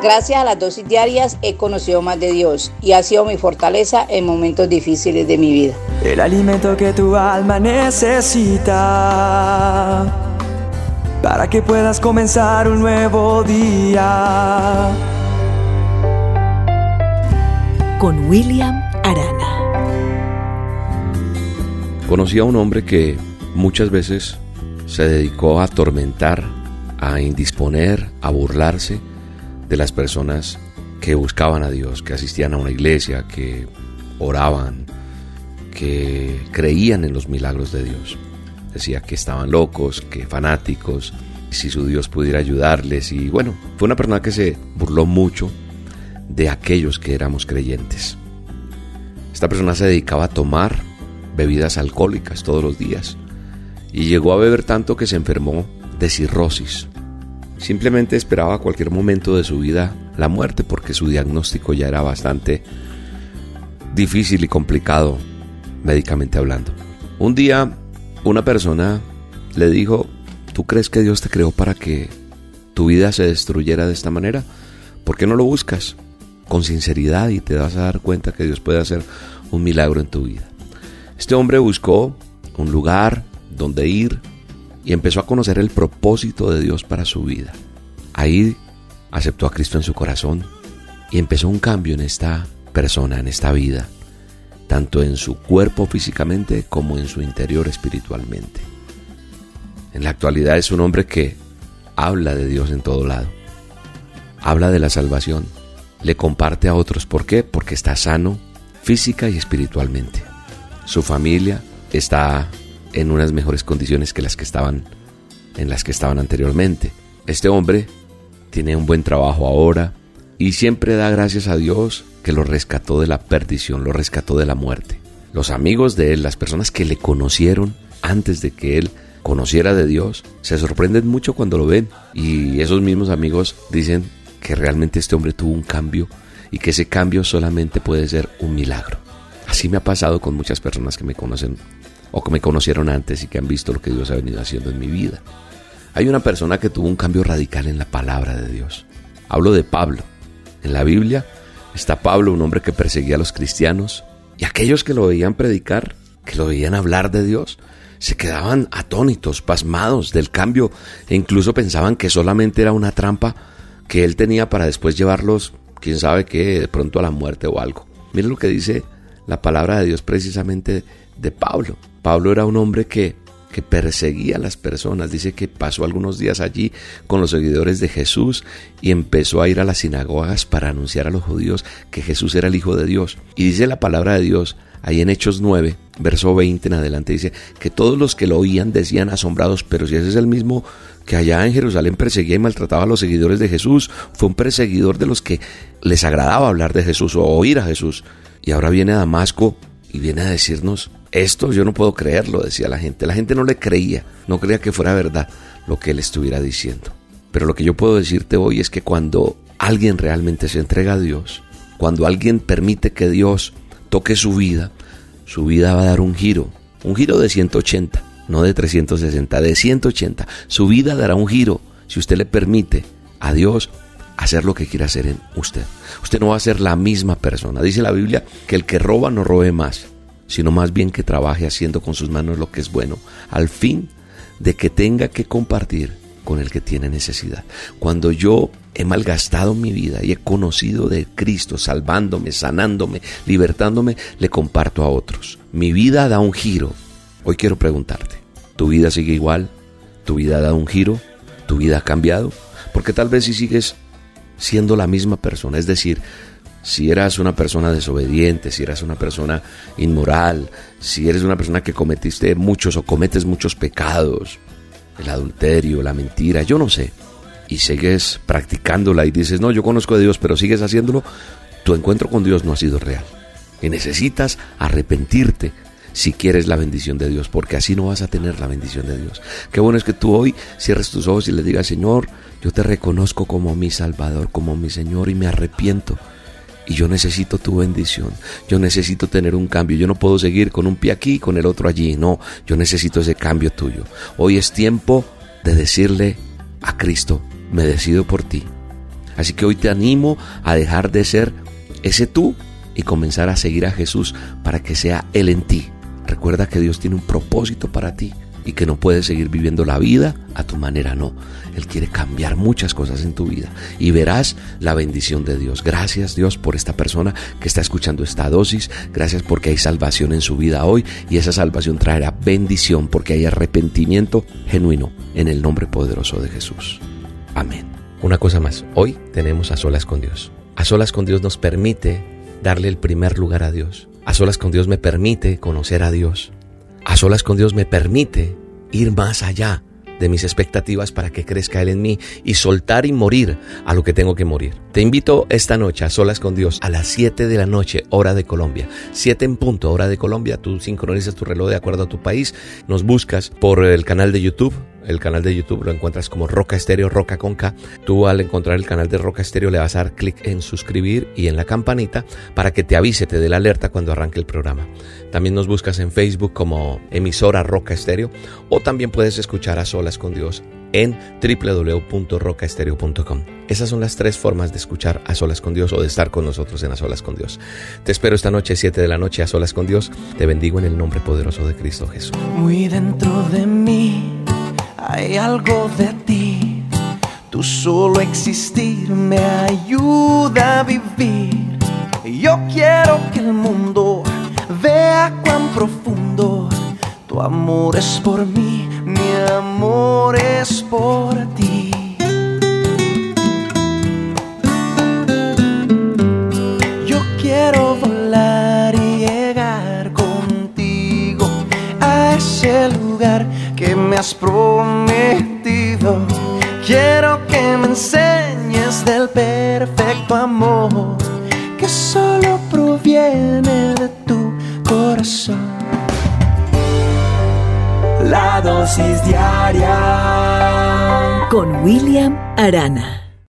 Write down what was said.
Gracias a las dosis diarias he conocido más de Dios y ha sido mi fortaleza en momentos difíciles de mi vida. El alimento que tu alma necesita para que puedas comenzar un nuevo día. Con William Arana. Conocí a un hombre que muchas veces se dedicó a atormentar, a indisponer, a burlarse de las personas que buscaban a Dios, que asistían a una iglesia, que oraban, que creían en los milagros de Dios. Decía que estaban locos, que fanáticos, si su Dios pudiera ayudarles. Y bueno, fue una persona que se burló mucho de aquellos que éramos creyentes. Esta persona se dedicaba a tomar bebidas alcohólicas todos los días y llegó a beber tanto que se enfermó de cirrosis. Simplemente esperaba cualquier momento de su vida la muerte porque su diagnóstico ya era bastante difícil y complicado médicamente hablando. Un día una persona le dijo, ¿tú crees que Dios te creó para que tu vida se destruyera de esta manera? ¿Por qué no lo buscas con sinceridad y te vas a dar cuenta que Dios puede hacer un milagro en tu vida? Este hombre buscó un lugar donde ir y empezó a conocer el propósito de Dios para su vida. Ahí aceptó a Cristo en su corazón y empezó un cambio en esta persona, en esta vida, tanto en su cuerpo físicamente como en su interior espiritualmente. En la actualidad es un hombre que habla de Dios en todo lado, habla de la salvación, le comparte a otros. ¿Por qué? Porque está sano física y espiritualmente. Su familia está en unas mejores condiciones que las que estaban en las que estaban anteriormente. Este hombre tiene un buen trabajo ahora y siempre da gracias a Dios que lo rescató de la perdición, lo rescató de la muerte. Los amigos de él, las personas que le conocieron antes de que él conociera de Dios, se sorprenden mucho cuando lo ven y esos mismos amigos dicen que realmente este hombre tuvo un cambio y que ese cambio solamente puede ser un milagro. Así me ha pasado con muchas personas que me conocen o que me conocieron antes y que han visto lo que Dios ha venido haciendo en mi vida. Hay una persona que tuvo un cambio radical en la palabra de Dios. Hablo de Pablo. En la Biblia está Pablo, un hombre que perseguía a los cristianos, y aquellos que lo veían predicar, que lo veían hablar de Dios, se quedaban atónitos, pasmados del cambio, e incluso pensaban que solamente era una trampa que él tenía para después llevarlos, quién sabe qué, de pronto a la muerte o algo. Miren lo que dice la palabra de Dios precisamente de Pablo. Pablo era un hombre que, que perseguía a las personas. Dice que pasó algunos días allí con los seguidores de Jesús y empezó a ir a las sinagogas para anunciar a los judíos que Jesús era el Hijo de Dios. Y dice la palabra de Dios ahí en Hechos 9, verso 20 en adelante, dice que todos los que lo oían decían asombrados, pero si ese es el mismo que allá en Jerusalén perseguía y maltrataba a los seguidores de Jesús, fue un perseguidor de los que les agradaba hablar de Jesús o oír a Jesús. Y ahora viene a Damasco y viene a decirnos esto yo no puedo creerlo, decía la gente. La gente no le creía, no creía que fuera verdad lo que él estuviera diciendo. Pero lo que yo puedo decirte hoy es que cuando alguien realmente se entrega a Dios, cuando alguien permite que Dios toque su vida, su vida va a dar un giro, un giro de 180, no de 360, de 180. Su vida dará un giro si usted le permite a Dios hacer lo que quiera hacer en usted. Usted no va a ser la misma persona. Dice la Biblia que el que roba no robe más sino más bien que trabaje haciendo con sus manos lo que es bueno, al fin de que tenga que compartir con el que tiene necesidad. Cuando yo he malgastado mi vida y he conocido de Cristo, salvándome, sanándome, libertándome, le comparto a otros. Mi vida da un giro. Hoy quiero preguntarte, ¿tu vida sigue igual? ¿Tu vida da un giro? ¿Tu vida ha cambiado? Porque tal vez si sigues siendo la misma persona, es decir, si eras una persona desobediente, si eras una persona inmoral, si eres una persona que cometiste muchos o cometes muchos pecados, el adulterio, la mentira, yo no sé, y sigues practicándola y dices, no, yo conozco a Dios, pero sigues haciéndolo, tu encuentro con Dios no ha sido real. Y necesitas arrepentirte si quieres la bendición de Dios, porque así no vas a tener la bendición de Dios. Qué bueno es que tú hoy cierres tus ojos y le digas, Señor, yo te reconozco como mi Salvador, como mi Señor y me arrepiento y yo necesito tu bendición. Yo necesito tener un cambio. Yo no puedo seguir con un pie aquí y con el otro allí. No, yo necesito ese cambio tuyo. Hoy es tiempo de decirle a Cristo, me decido por ti. Así que hoy te animo a dejar de ser ese tú y comenzar a seguir a Jesús para que sea Él en ti. Recuerda que Dios tiene un propósito para ti y que no puedes seguir viviendo la vida a tu manera, no. Él quiere cambiar muchas cosas en tu vida y verás la bendición de Dios. Gracias Dios por esta persona que está escuchando esta dosis. Gracias porque hay salvación en su vida hoy y esa salvación traerá bendición porque hay arrepentimiento genuino en el nombre poderoso de Jesús. Amén. Una cosa más, hoy tenemos a solas con Dios. A solas con Dios nos permite darle el primer lugar a Dios. A solas con Dios me permite conocer a Dios. A solas con Dios me permite ir más allá de mis expectativas para que crezca Él en mí y soltar y morir a lo que tengo que morir. Te invito esta noche a solas con Dios a las 7 de la noche, hora de Colombia. 7 en punto, hora de Colombia. Tú sincronizas tu reloj de acuerdo a tu país. Nos buscas por el canal de YouTube el canal de YouTube lo encuentras como Roca Estéreo, Roca con K. Tú al encontrar el canal de Roca Estéreo le vas a dar clic en suscribir y en la campanita para que te avise, te dé la alerta cuando arranque el programa. También nos buscas en Facebook como emisora Roca Estéreo o también puedes escuchar a solas con Dios en www.rocaestereo.com. Esas son las tres formas de escuchar a solas con Dios o de estar con nosotros en a solas con Dios. Te espero esta noche, 7 de la noche, a solas con Dios. Te bendigo en el nombre poderoso de Cristo Jesús. Muy dentro de mí hay algo de ti. Tu solo existir me ayuda a vivir. Yo quiero que el mundo vea cuán profundo tu amor es por mí, mi amor es por ti. Has prometido. Quiero que me enseñes del perfecto amor que solo proviene de tu corazón. La dosis diaria con William Arana.